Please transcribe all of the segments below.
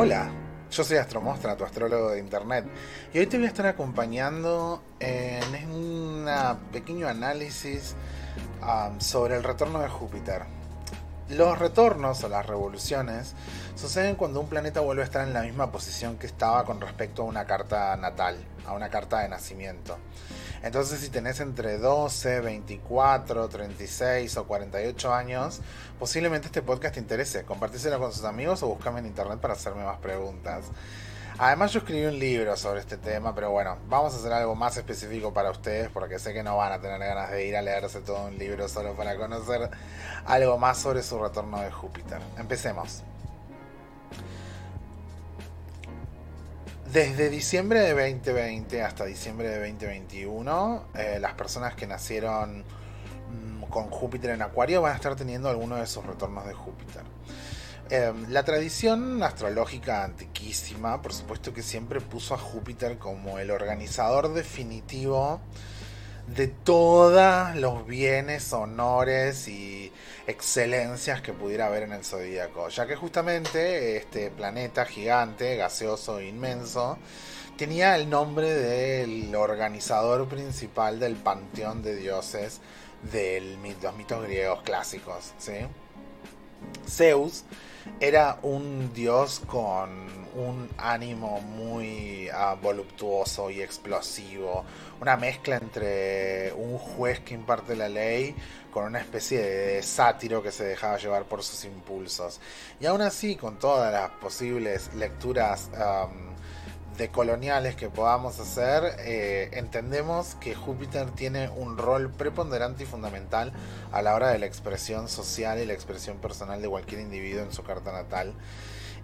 Hola, yo soy Astromostra, tu astrólogo de internet, y hoy te voy a estar acompañando en un pequeño análisis um, sobre el retorno de Júpiter. Los retornos o las revoluciones suceden cuando un planeta vuelve a estar en la misma posición que estaba con respecto a una carta natal, a una carta de nacimiento. Entonces si tenés entre 12, 24, 36 o 48 años, posiblemente este podcast te interese. Compartíselo con sus amigos o búscame en internet para hacerme más preguntas. Además yo escribí un libro sobre este tema, pero bueno, vamos a hacer algo más específico para ustedes porque sé que no van a tener ganas de ir a leerse todo un libro solo para conocer algo más sobre su retorno de Júpiter. Empecemos. Desde diciembre de 2020 hasta diciembre de 2021, eh, las personas que nacieron mm, con Júpiter en Acuario van a estar teniendo alguno de sus retornos de Júpiter. Em, la tradición astrológica antiquísima, por supuesto que siempre puso a Júpiter como el organizador definitivo de todos los bienes, honores y excelencias que pudiera haber en el zodíaco, ya que justamente este planeta gigante, gaseoso inmenso, tenía el nombre del organizador principal del panteón de dioses de los mitos griegos clásicos, ¿sí? Zeus era un dios con un ánimo muy ah, voluptuoso y explosivo, una mezcla entre un juez que imparte la ley con una especie de sátiro que se dejaba llevar por sus impulsos. Y aún así, con todas las posibles lecturas de coloniales que podamos hacer, eh, entendemos que Júpiter tiene un rol preponderante y fundamental a la hora de la expresión social y la expresión personal de cualquier individuo en su carta natal.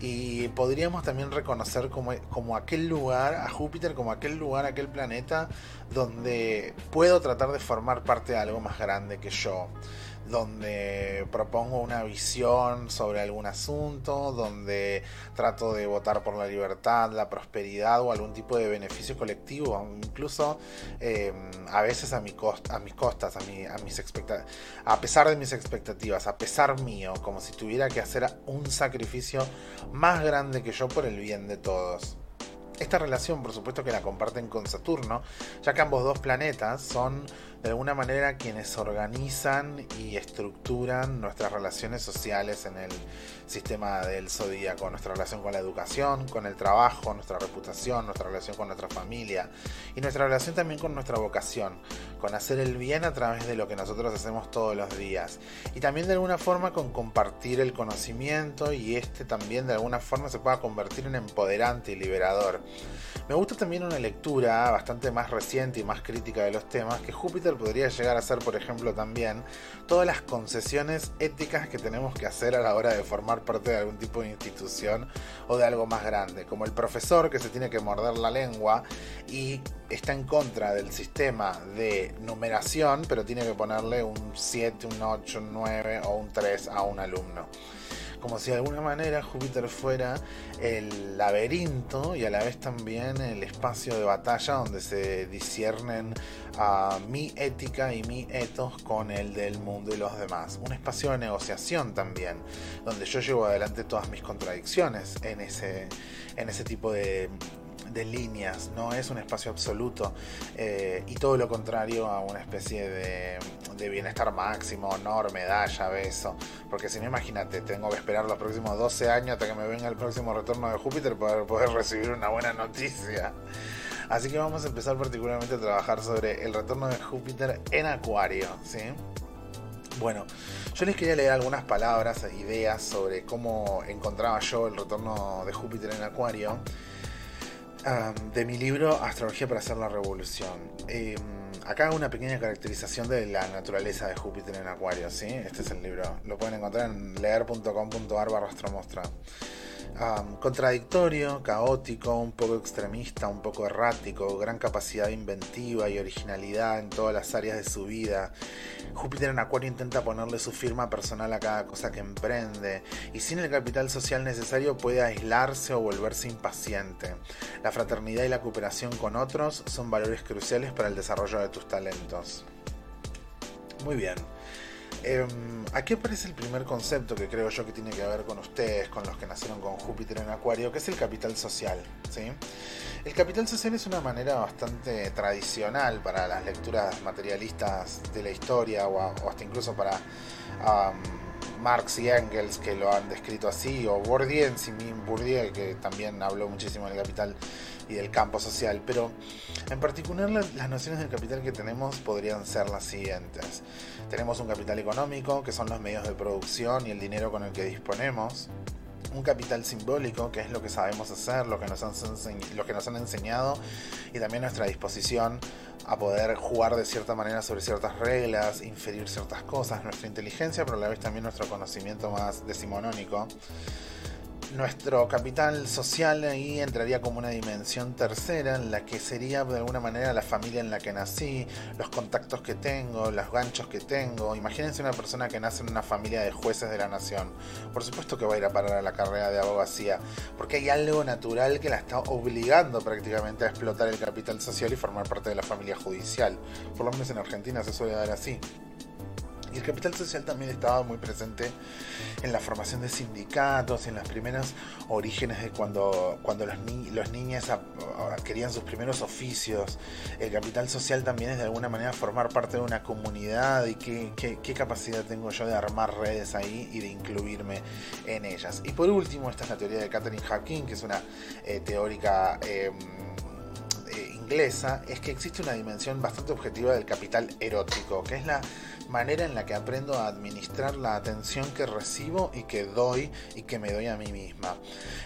Y podríamos también reconocer como, como aquel lugar, a Júpiter como aquel lugar, aquel planeta, donde puedo tratar de formar parte de algo más grande que yo donde propongo una visión sobre algún asunto, donde trato de votar por la libertad, la prosperidad o algún tipo de beneficio colectivo, incluso em, a veces a, mi a mis costas, a, a, mis a pesar de mis expectativas, a pesar mío, como si tuviera que hacer un sacrificio más grande que yo por el bien de todos. Esta relación, por supuesto, que la comparten con Saturno, ya que ambos dos planetas son de alguna manera quienes organizan y estructuran nuestras relaciones sociales en el sistema del zodíaco, nuestra relación con la educación, con el trabajo, nuestra reputación, nuestra relación con nuestra familia y nuestra relación también con nuestra vocación, con hacer el bien a través de lo que nosotros hacemos todos los días y también de alguna forma con compartir el conocimiento y este también de alguna forma se pueda convertir en empoderante y liberador. Me gusta también una lectura bastante más reciente y más crítica de los temas que Júpiter podría llegar a ser, por ejemplo, también todas las concesiones éticas que tenemos que hacer a la hora de formar parte de algún tipo de institución o de algo más grande, como el profesor que se tiene que morder la lengua y está en contra del sistema de numeración, pero tiene que ponerle un 7, un 8, un 9 o un 3 a un alumno como si de alguna manera Júpiter fuera el laberinto y a la vez también el espacio de batalla donde se disciernen a mi ética y mi ethos con el del mundo y los demás. Un espacio de negociación también, donde yo llevo adelante todas mis contradicciones en ese, en ese tipo de, de líneas, no es un espacio absoluto eh, y todo lo contrario a una especie de, bienestar máximo, honor, medalla, beso. Porque si no, imagínate, tengo que esperar los próximos 12 años hasta que me venga el próximo retorno de Júpiter para poder recibir una buena noticia. Así que vamos a empezar particularmente a trabajar sobre el retorno de Júpiter en Acuario, ¿sí? Bueno, yo les quería leer algunas palabras e ideas sobre cómo encontraba yo el retorno de Júpiter en Acuario de mi libro Astrología para hacer la revolución. Em, acá una pequeña caracterización de la naturaleza de Júpiter en Acuario, ¿sí? Este es el libro. Lo pueden encontrar en leer.com.ar barra astromostra contradictorio, caótico, un poco extremista, un poco errático, gran capacidad inventiva y originalidad en todas las áreas de su vida. Júpiter en Acuario intenta ponerle su firma personal a cada cosa que emprende y sin el capital social necesario puede aislarse o volverse impaciente. La fraternidad y la cooperación con otros son valores cruciales para el desarrollo de tus talentos. Muy bien. Em, aquí aparece el primer concepto que creo yo que tiene que ver con ustedes, con los que nacieron con Júpiter en Acuario, que es el capital social. ¿sí? El capital social es una manera bastante tradicional para las lecturas materialistas de la historia o, hasta incluso para Marx y Engels que lo han descrito así, o Bourdieu mismo, Bourdieu que también habló muchísimo del capital y del campo social, pero en particular las nociones del capital que tenemos podrían ser las siguientes. Tenemos un capital económico, que son los medios de producción y el dinero con el que disponemos. Un capital simbólico, que es lo que sabemos hacer, lo que nos han, lo que nos han enseñado y también nuestra disposición a poder jugar de cierta manera sobre ciertas reglas, inferir ciertas cosas, nuestra inteligencia, pero a la vez también nuestro conocimiento más decimonónico nuestro capital social ahí entraría como una dimensión tercera en la que sería de alguna manera la familia en la que nací, los contactos que tengo, los ganchos que tengo. Imagínense una persona que nace en una familia de jueces de la nación. Por supuesto que va a ir a parar a la carrera de abogacía, porque hay algo natural que la está obligando prácticamente a explotar el capital social y formar parte de la familia judicial. Por lo menos en Argentina se suele dar así. Y el capital social también estaba muy presente en la formación de sindicatos, en las primeras orígenes de cuando, cuando los, los niños adquirían sus primeros oficios. El capital social también es de alguna manera formar parte de una comunidad y qué, qué, capacidad tengo yo de armar redes ahí y de incluirme en ellas. Y por último, esta es la teoría de Catherine Hawking, que es una eh, teórica... Em, es que existe una dimensión bastante objetiva del capital erótico, que es la manera en la que aprendo a administrar la atención que recibo y que doy y que me doy a mí misma.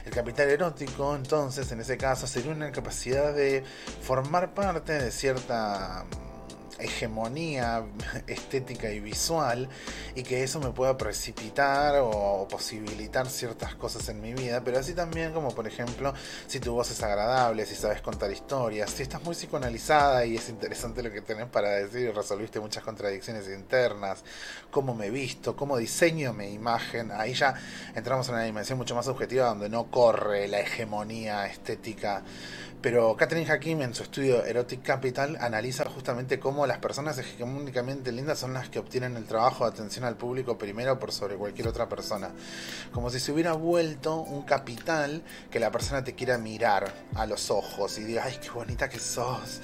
El capital erótico, entonces, en ese caso, sería una capacidad de formar parte de cierta hegemonía estética y visual y que eso me pueda precipitar o posibilitar ciertas cosas en mi vida, pero así también como por ejemplo si tu voz es agradable, si sabes contar historias, si estás muy psicoanalizada y es interesante lo que tenés para decir y resolviste muchas contradicciones internas, cómo me visto, cómo diseño mi imagen, ahí ya entramos en una dimensión mucho más objetiva donde no corre la hegemonía estética. Pero Catherine Hakim en su estudio Erotic Capital analiza justamente cómo las personas hegemónicamente lindas son las que obtienen el trabajo de atención al público primero por sobre cualquier otra persona. Como si se hubiera vuelto un capital que la persona te quiera mirar a los ojos y diga, ay, qué bonita que sos,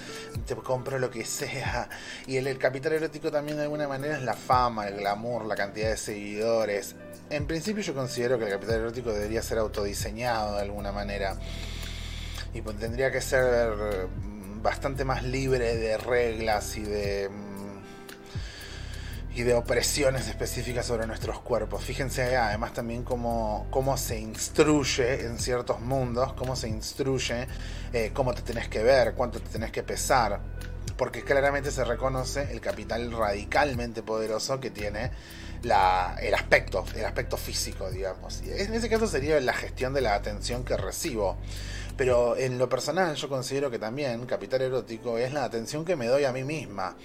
te compro lo que sea. Y el, el capital erótico también de alguna manera es la fama, el glamour, la cantidad de seguidores. En principio yo considero que el capital erótico debería ser autodiseñado de alguna manera y pues tendría que ser bastante más libre de reglas y de mm, y de opresiones específicas sobre nuestros cuerpos. Fíjense además también cómo, cómo se instruye en ciertos mundos, cómo se instruye eh, cómo te tenés que ver, cuánto te tenés que pesar, porque claramente se reconoce el capital radicalmente poderoso que tiene la, el aspecto, el aspecto físico, digamos. Y en ese caso sería la gestión de la atención que recibo. Pero en lo personal yo considero que también capital erótico es la atención que me doy a mí misma.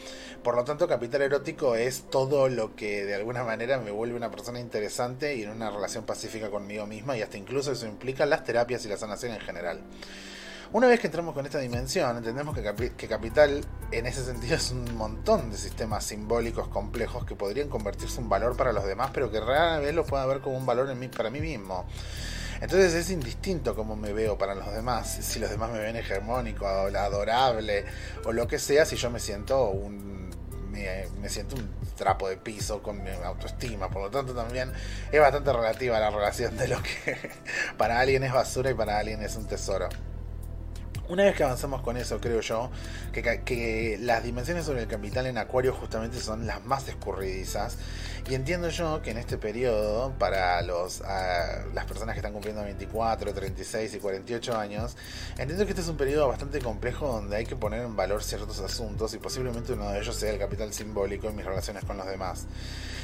Por lo tanto, capital erótico es todo lo que de alguna manera me vuelve una persona interesante y en una relación pacífica conmigo misma y hasta incluso eso implica las terapias y la sanación en general. Una vez que entramos con esta dimensión, entendemos que, capital en ese sentido es un montón de sistemas simbólicos complejos que podrían convertirse en valor para los demás, pero que rara vez lo pueda ver como un valor en mí, para mí mismo. Entonces es indistinto cómo me veo para los demás, si los demás me ven hegemónico, adorable o lo que sea, si yo me siento un me, siento un trapo de piso con mi autoestima, por lo tanto también es bastante relativa la relación de lo que para alguien es basura y para alguien es un tesoro. Una vez que avanzamos con eso, creo yo, que, que, las dimensiones sobre el capital en Acuario justamente son las más escurridizas. Y entiendo yo que en este periodo, para los, ah, las personas que están cumpliendo 24, 36 y 48 años, entiendo que este es un periodo bastante complejo donde hay que poner en valor ciertos asuntos y posiblemente uno de ellos sea el capital simbólico en mis relaciones con los demás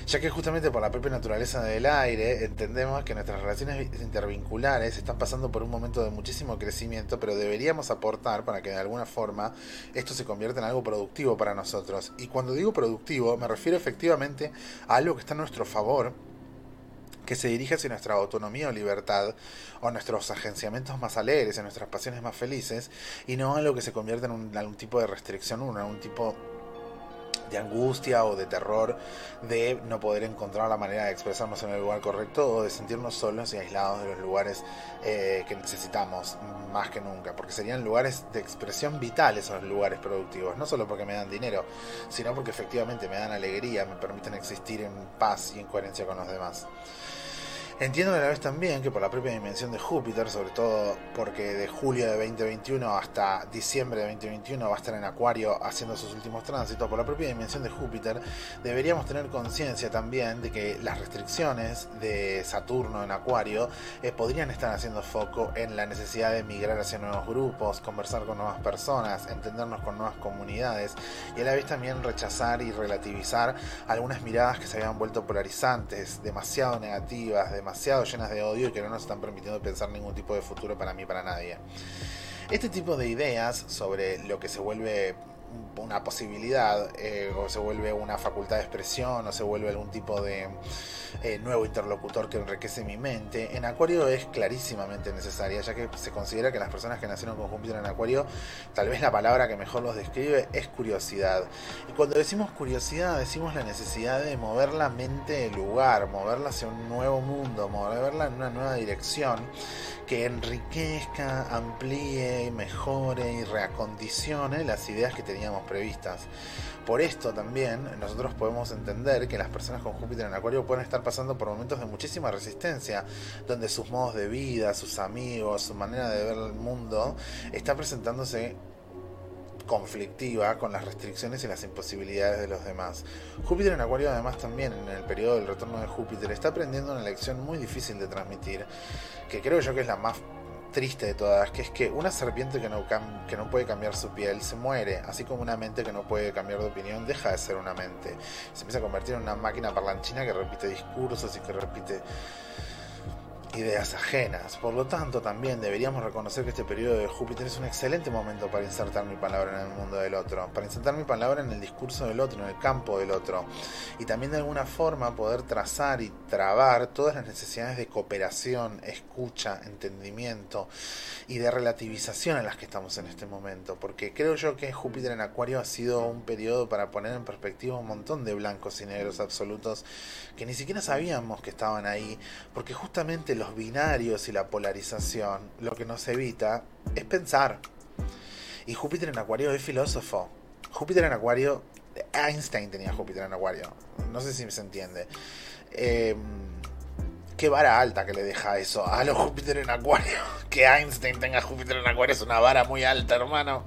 ya que justamente por la propia naturaleza del aire entendemos que nuestras relaciones intervinculares están pasando por un momento de muchísimo crecimiento, pero deberíamos aportar para que de alguna forma esto se convierta en algo productivo para nosotros. Y cuando digo productivo me refiero efectivamente a algo que está a nuestro favor que se dirige hacia nuestra autonomía o libertad, o nuestros agenciamientos más alegres, en nuestras pasiones más felices, y no a algo que se convierta en un, algún tipo de restricción, en algún tipo de angustia o de terror de no poder encontrar la manera de expresarnos en el lugar correcto o de sentirnos solos y aislados de los lugares eh, que necesitamos más que nunca, porque serían lugares de expresión vital esos lugares productivos, no solo porque me dan dinero, sino porque efectivamente me dan alegría, me permiten existir en paz y en coherencia con los demás. Entiendo a la vez también que por la propia dimensión de Júpiter, sobre todo porque de julio de 2021 hasta diciembre de 2021 va a estar en Acuario haciendo sus últimos tránsitos, por la propia dimensión de Júpiter deberíamos tener conciencia también de que las restricciones de Saturno en Acuario eh, podrían estar haciendo foco en la necesidad de migrar hacia nuevos grupos, conversar con nuevas personas, entendernos con nuevas comunidades y a la vez también rechazar y relativizar algunas miradas que se habían vuelto polarizantes, demasiado negativas, demasiado llenas de odio y que no nos están permitiendo pensar ningún tipo de futuro para mí, para nadie. Este tipo de ideas sobre lo que se vuelve una posibilidad eh, o se vuelve una facultad de expresión o se vuelve algún tipo de eh, nuevo interlocutor que enriquece mi mente, en Acuario es clarísimamente necesaria, ya que se considera que las personas que nacieron con Júpiter en Acuario, tal vez la palabra que mejor los describe es curiosidad. Y cuando decimos curiosidad, decimos la necesidad de mover la mente del lugar, moverla hacia un nuevo mundo, moverla en una nueva dirección que enriquezca, amplíe, mejore y reacondicione las ideas que teníamos previstas. Por esto también nosotros podemos entender que las personas con Júpiter en Acuario pueden estar pasando por momentos de muchísima resistencia, donde sus modos de vida, sus amigos, su manera de ver el mundo está presentándose conflictiva con las restricciones y las imposibilidades de los demás. Júpiter en Acuario además también en el periodo del retorno de Júpiter está aprendiendo una lección muy difícil de transmitir, que creo yo que es la más triste de todas, que es que una serpiente que no, que no puede cambiar su piel se muere, así como una mente que no puede cambiar de opinión deja de ser una mente. Se empieza a convertir en una máquina parlanchina que repite discursos y que repite ideas ajenas. Por lo tanto, también deberíamos reconocer que este periodo de Júpiter es un excelente momento para insertar mi palabra en el mundo del otro, para insertar mi palabra en el discurso del otro, en el campo del otro, y también de alguna forma poder trazar y trabar todas las necesidades de cooperación, escucha, entendimiento y de relativización en las que estamos en este momento, porque creo yo que Júpiter en Acuario ha sido un periodo para poner en perspectiva un montón de blancos y negros absolutos que ni siquiera sabíamos que estaban ahí, porque justamente binarios y la polarización lo que nos evita es pensar. Y Júpiter en Acuario es filósofo. Júpiter en Acuario, Einstein tenía Júpiter en Acuario, no sé si se entiende. Eh, qué vara alta que le deja eso a los Júpiter en Acuario. Que Einstein tenga Júpiter en Acuario es una vara muy alta, hermano.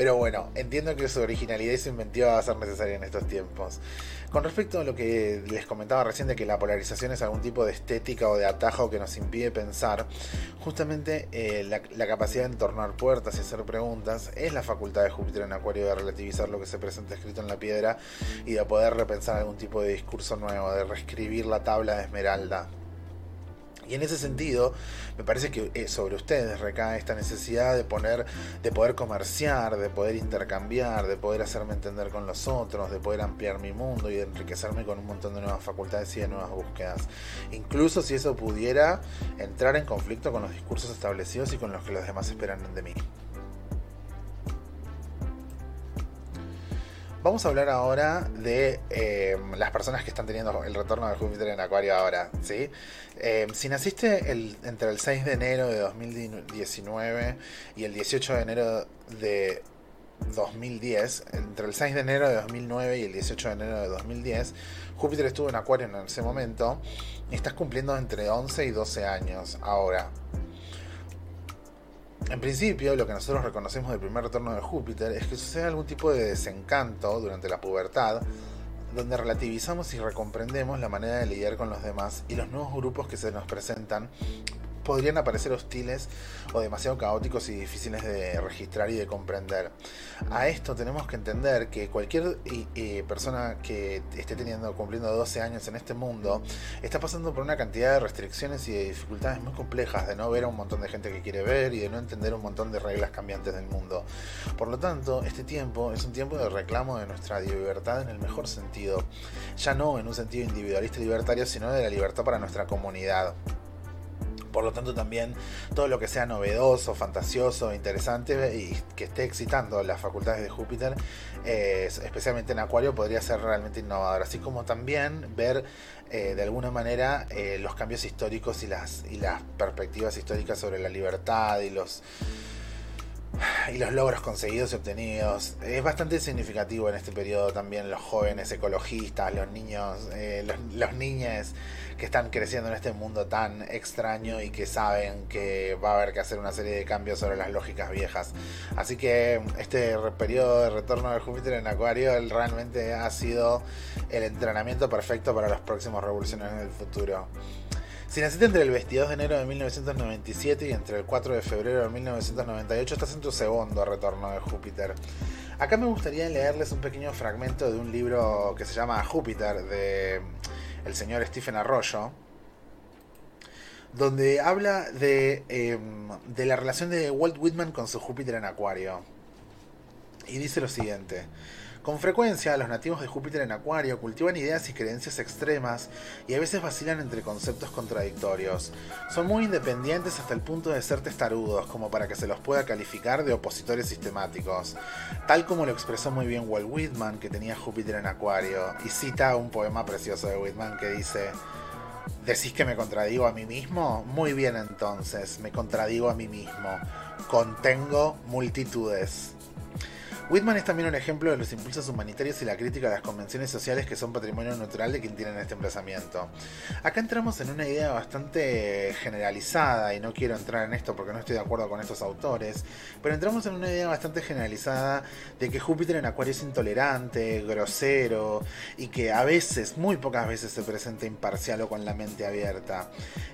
Pero bueno, entiendo que su originalidad y su inventiva va a ser necesaria en estos tiempos. Con respecto a lo que les comentaba recién de que la polarización es algún tipo de estética o de atajo que nos impide pensar, justamente eh, la, la, capacidad de entornar puertas y hacer preguntas es la facultad de Júpiter en Acuario de relativizar lo que se presenta escrito en la piedra y de poder repensar algún tipo de discurso nuevo, de reescribir la tabla de Esmeralda. Y en ese sentido, me parece que eh, sobre ustedes recae esta necesidad de poner, de poder comerciar, de poder intercambiar, de poder hacerme entender con los otros, de poder ampliar mi mundo y de enriquecerme con un montón de nuevas facultades y de nuevas búsquedas. Incluso si eso pudiera entrar en conflicto con los discursos establecidos y con los que los demás esperan de mí. Vamos a hablar ahora de eh, las personas que están teniendo el retorno de Júpiter en Acuario ahora. ¿sí? Eh, si naciste el, entre el 6 de enero de 2019 y el 18 de enero de 2010, entre el 6 de enero de 2009 y el 18 de enero de 2010, Júpiter estuvo en Acuario en ese momento y estás cumpliendo entre 11 y 12 años ahora. En principio, lo que nosotros reconocemos del primer retorno de Júpiter es que sucede algún tipo de desencanto durante la pubertad, donde relativizamos y recomprendemos la manera de lidiar con los demás y los nuevos grupos que se nos presentan podrían aparecer hostiles o demasiado caóticos y difíciles de registrar y de comprender. A esto tenemos que entender que cualquier persona que esté teniendo cumpliendo 12 años en este mundo está pasando por una cantidad de restricciones y de dificultades muy complejas de no ver a un montón de gente que quiere ver y de no entender un montón de reglas cambiantes del mundo. Por lo tanto, este tiempo es un tiempo de reclamo de nuestra libertad en el mejor sentido, ya no en un sentido individualista y libertario, sino de la libertad para nuestra comunidad. Por lo tanto, también todo lo que sea novedoso, fantasioso, interesante y que esté excitando las facultades de Júpiter, eh, especialmente en Acuario, podría ser realmente innovador. Así como también ver eh, de alguna manera eh, los cambios históricos y las, y las perspectivas históricas sobre la libertad y los y los logros conseguidos y obtenidos. Es bastante significativo en este periodo también los jóvenes ecologistas, los niños, eh, los, los niños que están creciendo en este mundo tan extraño y que saben que va a haber que hacer una serie de cambios sobre las lógicas viejas. Así que este periodo de retorno de Júpiter en Acuario realmente ha sido el entrenamiento perfecto para los próximos revolucionarios del futuro. Si naciste entre el 22 de enero de 1997 y entre el 4 de febrero de 1998, estás en tu segundo retorno de Júpiter. Acá me gustaría leerles un pequeño fragmento de un libro que se llama Júpiter de el señor Stephen Arroyo, donde habla de, em, de la relación de Walt Whitman con su Júpiter en Acuario. Y dice lo siguiente. Con frecuencia, los nativos de Júpiter en Acuario cultivan ideas y creencias extremas y a veces vacilan entre conceptos contradictorios. Son muy independientes hasta el punto de ser testarudos, como para que se los pueda calificar de opositores sistemáticos, tal como lo expresó muy bien Walt Whitman, que tenía Júpiter en Acuario, y cita un poema precioso de Whitman que dice... ¿Decís que me contradigo a mí mismo? Muy bien entonces, me contradigo a mí mismo. Contengo multitudes. Whitman es también un ejemplo de los impulsos humanitarios y la crítica de las convenciones sociales que son patrimonio natural de quien tienen este emplazamiento. Acá entramos en una idea bastante generalizada, y no quiero entrar en esto porque no estoy de acuerdo con estos autores, pero entramos en una idea bastante generalizada de que Júpiter en Acuario es intolerante, grosero, y que a veces, muy pocas veces, se presenta imparcial o con la mente abierta.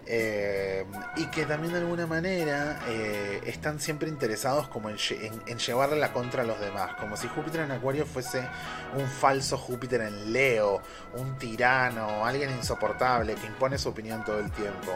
Eh, y que también de alguna manera eh, están siempre interesados como en, en llevarle la contra a los demás como si Júpiter en Acuario fuese un falso Júpiter en Leo, un tirano, alguien insoportable que impone su opinión todo el tiempo.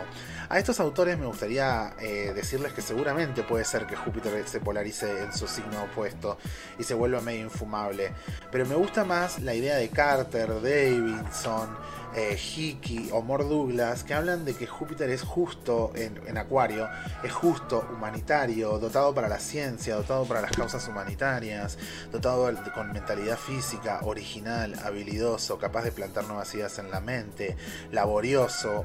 A estos autores me gustaría eh, decirles que seguramente puede ser que Júpiter se polarice en su signo opuesto y se vuelva medio infumable, pero me gusta más la idea de Carter, Davidson, eh, Hickey o More Douglas, que hablan de que Júpiter es justo en, Acuario, es justo, humanitario, dotado para la ciencia, dotado para las causas humanitarias, dotado con mentalidad física, original, habilidoso, capaz de plantar nuevas ideas en la mente, laborioso,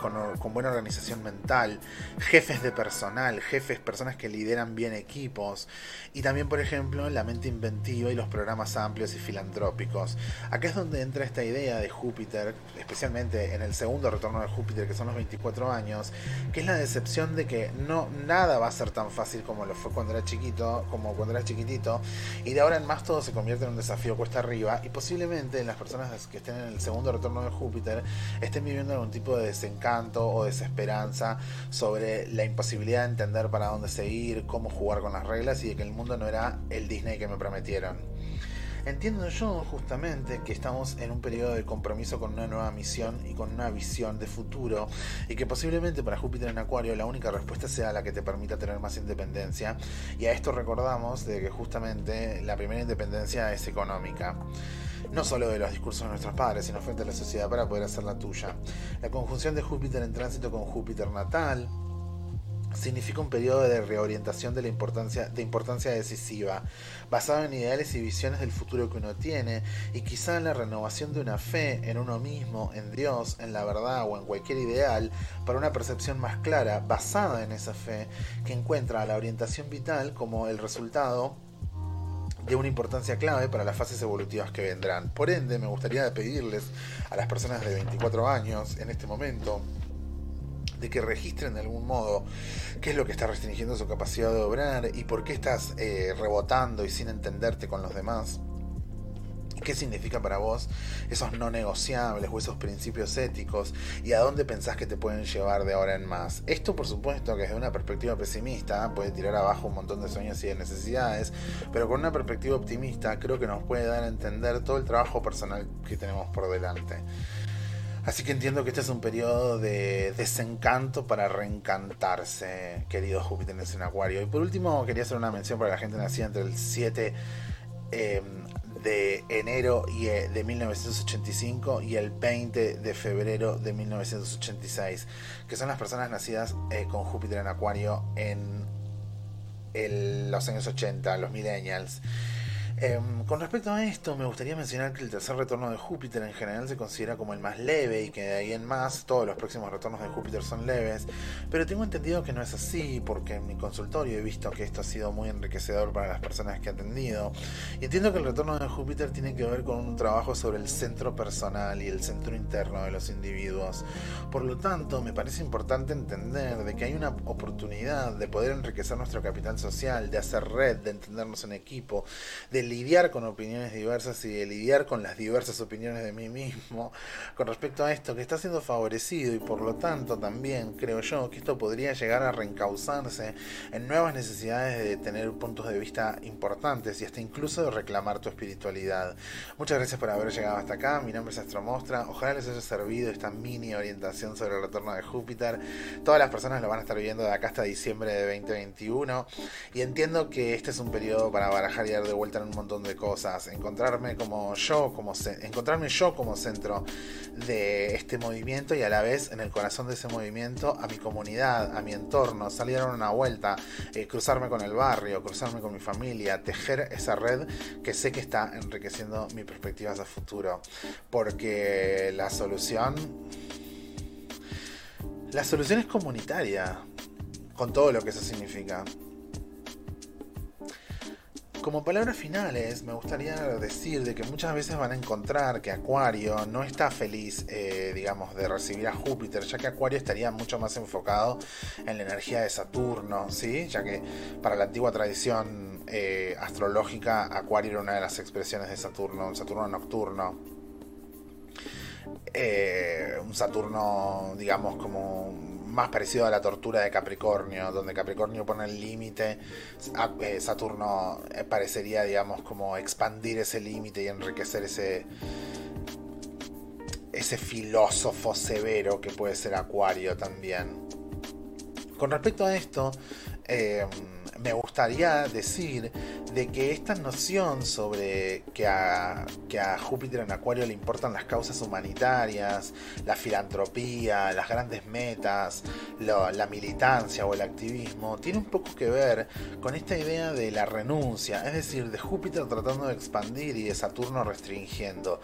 con, con buena organización mental, jefes de personal, jefes, personas que lideran bien equipos, y también, por ejemplo, la mente inventiva y los programas amplios y filantrópicos. Acá es donde entra esta idea de Júpiter especialmente en el segundo retorno de Júpiter, que son los 24 años, que es la decepción de que no nada va a ser tan fácil como lo fue cuando era chiquito, como cuando era chiquitito, y de ahora en más todo se convierte en un desafío cuesta arriba, y posiblemente las personas que estén en el segundo retorno de Júpiter estén viviendo algún tipo de desencanto o desesperanza sobre la imposibilidad de entender para dónde seguir, cómo jugar con las reglas y de que el mundo no era el Disney que me prometieron. Entiendo yo justamente que estamos en un periodo de compromiso con una nueva misión y con una visión de futuro y que posiblemente para Júpiter en Acuario la única respuesta sea la que te permita tener más independencia y a esto recordamos de que justamente la primera independencia es económica no solo de los discursos de nuestros padres, sino frente a la sociedad para poder hacer la tuya. La conjunción de Júpiter en tránsito con Júpiter natal, significa un periodo de reorientación de la importancia, de importancia decisiva, basado en ideales y visiones del futuro que uno tiene, y quizá en la renovación de una fe en uno mismo, en Dios, en la verdad o en cualquier ideal, para una percepción más clara, basada en esa fe, que encuentra la orientación vital como el resultado de una importancia clave para las fases evolutivas que vendrán. Por ende, me gustaría pedirles a las personas de 24 años en este momento, de que registren de algún modo qué es lo que está restringiendo su capacidad de obrar y por qué estás eh, rebotando y sin entenderte con los demás. ¿Qué significa para vos esos no negociables o esos principios éticos y a dónde pensás que te pueden llevar de ahora en más? Esto, por supuesto, que desde una perspectiva pesimista puede tirar abajo un montón de sueños y de necesidades, pero con una perspectiva optimista creo que nos puede dar a entender todo el trabajo personal que tenemos por delante. Así que entiendo que este es un periodo de desencanto para reencantarse, querido Júpiter en Acuario. Y por último, quería hacer una mención para la gente nacida entre el 7 em, de enero eh, de 1985 y el 20 de febrero de 1986, que son las personas nacidas eh, con Júpiter en Acuario en los años 80, los millennials. Em, con respecto a esto, me gustaría mencionar que el tercer retorno de Júpiter en general se considera como el más leve y que de ahí en más todos los próximos retornos de Júpiter son leves, pero tengo entendido que no es así porque en mi consultorio he visto que esto ha sido muy enriquecedor para las personas que he atendido entiendo que el retorno de Júpiter tiene que ver con un trabajo sobre el centro personal y el centro interno de los individuos. Por lo tanto, me parece importante entender de que hay una oportunidad de poder enriquecer nuestro capital social, de hacer red, de entendernos en equipo, de lidiar con opiniones diversas y de lidiar con las diversas opiniones de mí mismo con respecto a esto que está siendo favorecido y por lo tanto también creo yo que esto podría llegar a reencauzarse en nuevas necesidades de tener puntos de vista importantes y hasta incluso reclamar tu espiritualidad. Muchas gracias por haber llegado hasta acá, mi nombre es Astromostra, ojalá les haya servido esta mini orientación sobre el retorno de Júpiter. Todas las personas lo van a estar viendo de acá hasta diciembre de 2021 y entiendo que este es un periodo para barajar y dar de vuelta en un montón de cosas, encontrarme como yo, como encontrarme yo como centro de este movimiento y a la vez en el corazón de ese movimiento a mi comunidad, a mi entorno, salir a una vuelta, eh, cruzarme con el barrio, cruzarme con mi familia, tejer esa red que sé que está enriqueciendo mis perspectivas a futuro, porque la solución la solución es comunitaria, con todo lo que eso significa. Como palabras finales, me gustaría decir de que muchas veces van a encontrar que Acuario no está feliz, eh, digamos, de recibir a Júpiter, ya que Acuario estaría mucho más enfocado en la energía de Saturno, ¿sí? Ya que para la antigua tradición eh, astrológica, Acuario era una de las expresiones de Saturno, un Saturno nocturno. Eh, un Saturno, digamos, como más parecido a la tortura de Capricornio, donde Capricornio pone el límite, eh, Saturno eh, parecería, digamos, como expandir ese límite y enriquecer ese ese filósofo severo que puede ser Acuario también. Con respecto a esto, eh, me gustaría decir de que esta noción sobre que a, que a Júpiter en Acuario le importan las causas humanitarias, la filantropía, las grandes metas, la militancia o el activismo, tiene un poco que ver con esta idea de la renuncia, es decir, de Júpiter tratando de expandir y de Saturno restringiendo.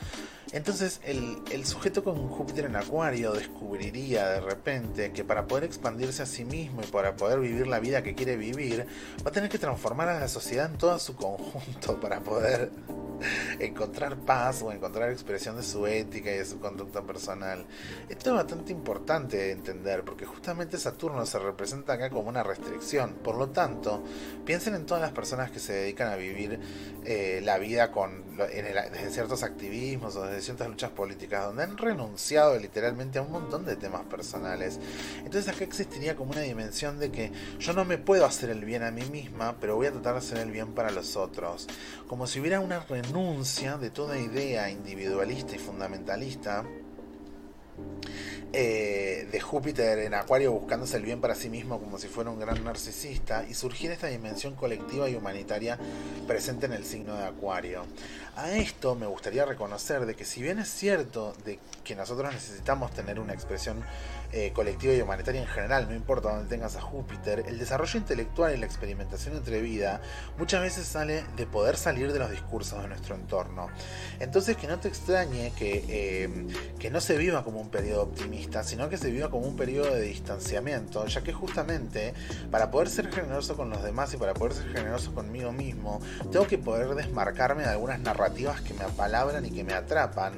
Entonces el, el, sujeto con Júpiter en Acuario descubriría de repente que para poder expandirse a sí mismo y para poder vivir la vida que quiere vivir, va a tener que transformar a la sociedad en todo su conjunto para poder encontrar paz o encontrar expresión de su ética y de su conducta personal. Esto es bastante importante de entender porque justamente Saturno se representa acá como una restricción. Por lo tanto, piensen en todas las personas que se dedican a vivir eh, la vida con, desde ciertos activismos o desde ciertas luchas políticas donde han renunciado literalmente a un montón de temas personales. Entonces acá existiría como una dimensión de que yo no me puedo hacer el bien a mí misma, pero voy a tratar de hacer el bien para los otros. Como si hubiera una renuncia de toda idea individualista y fundamentalista eh, de Júpiter en Acuario buscándose el bien para sí mismo como si fuera un gran narcisista y surgir esta dimensión colectiva y humanitaria presente en el signo de Acuario. A esto me gustaría reconocer de que si bien es cierto de que nosotros necesitamos tener una expresión eh, colectiva y humanitaria en general, no importa dónde tengas a Júpiter, el desarrollo intelectual y la experimentación entre vida muchas veces sale de poder salir de los discursos de nuestro entorno. Entonces que no te extrañe que, eh, que no se viva como un periodo optimista, sino que se viva como un periodo de distanciamiento, ya que justamente para poder ser generoso con los demás y para poder ser generoso conmigo mismo, tengo que poder desmarcarme de algunas narrativas que me apalabran y que me atrapan,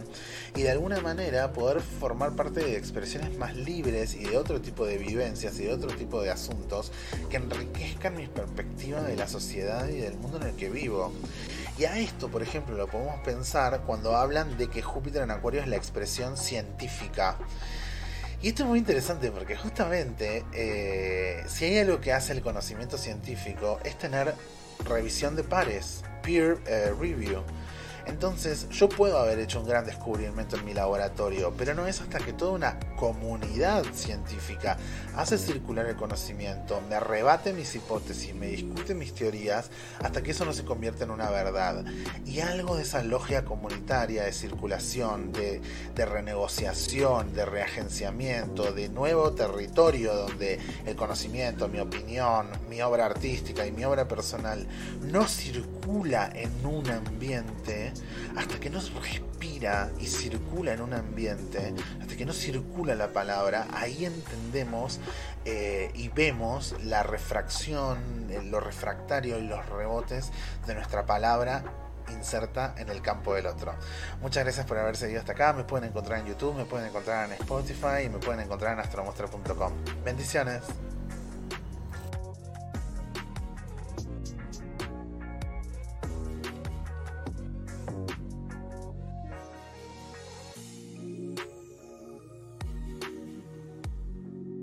y de alguna manera poder formar parte de expresiones más libres y de otro tipo de vivencias y de otro tipo de asuntos que enriquezcan mi perspectiva de la sociedad y del mundo en el que vivo. Y a esto, por ejemplo, lo podemos pensar cuando hablan de que Júpiter en Acuario es la expresión científica. Y esto es muy interesante porque justamente eh, si hay algo que hace el conocimiento científico es tener revisión de pares, peer eh, review. Entonces yo puedo haber hecho un gran descubrimiento en mi laboratorio, pero no es hasta que toda una comunidad científica hace circular el conocimiento, me rebate mis hipótesis, me discute mis teorías, hasta que eso no se convierte en una verdad. Y algo de esa logia comunitaria de circulación, de, de renegociación, de reagenciamiento, de nuevo territorio donde el conocimiento, mi opinión, mi obra artística y mi obra personal no circula en un ambiente hasta que no respira y circula en un ambiente, hasta que no circula la palabra, ahí entendemos eh, y vemos la refracción, eh, lo refractario y los rebotes de nuestra palabra inserta en el campo del otro. Muchas gracias por haber seguido hasta acá. Me pueden encontrar en YouTube, me pueden encontrar en Spotify y me pueden encontrar en astromuestra.com. Bendiciones.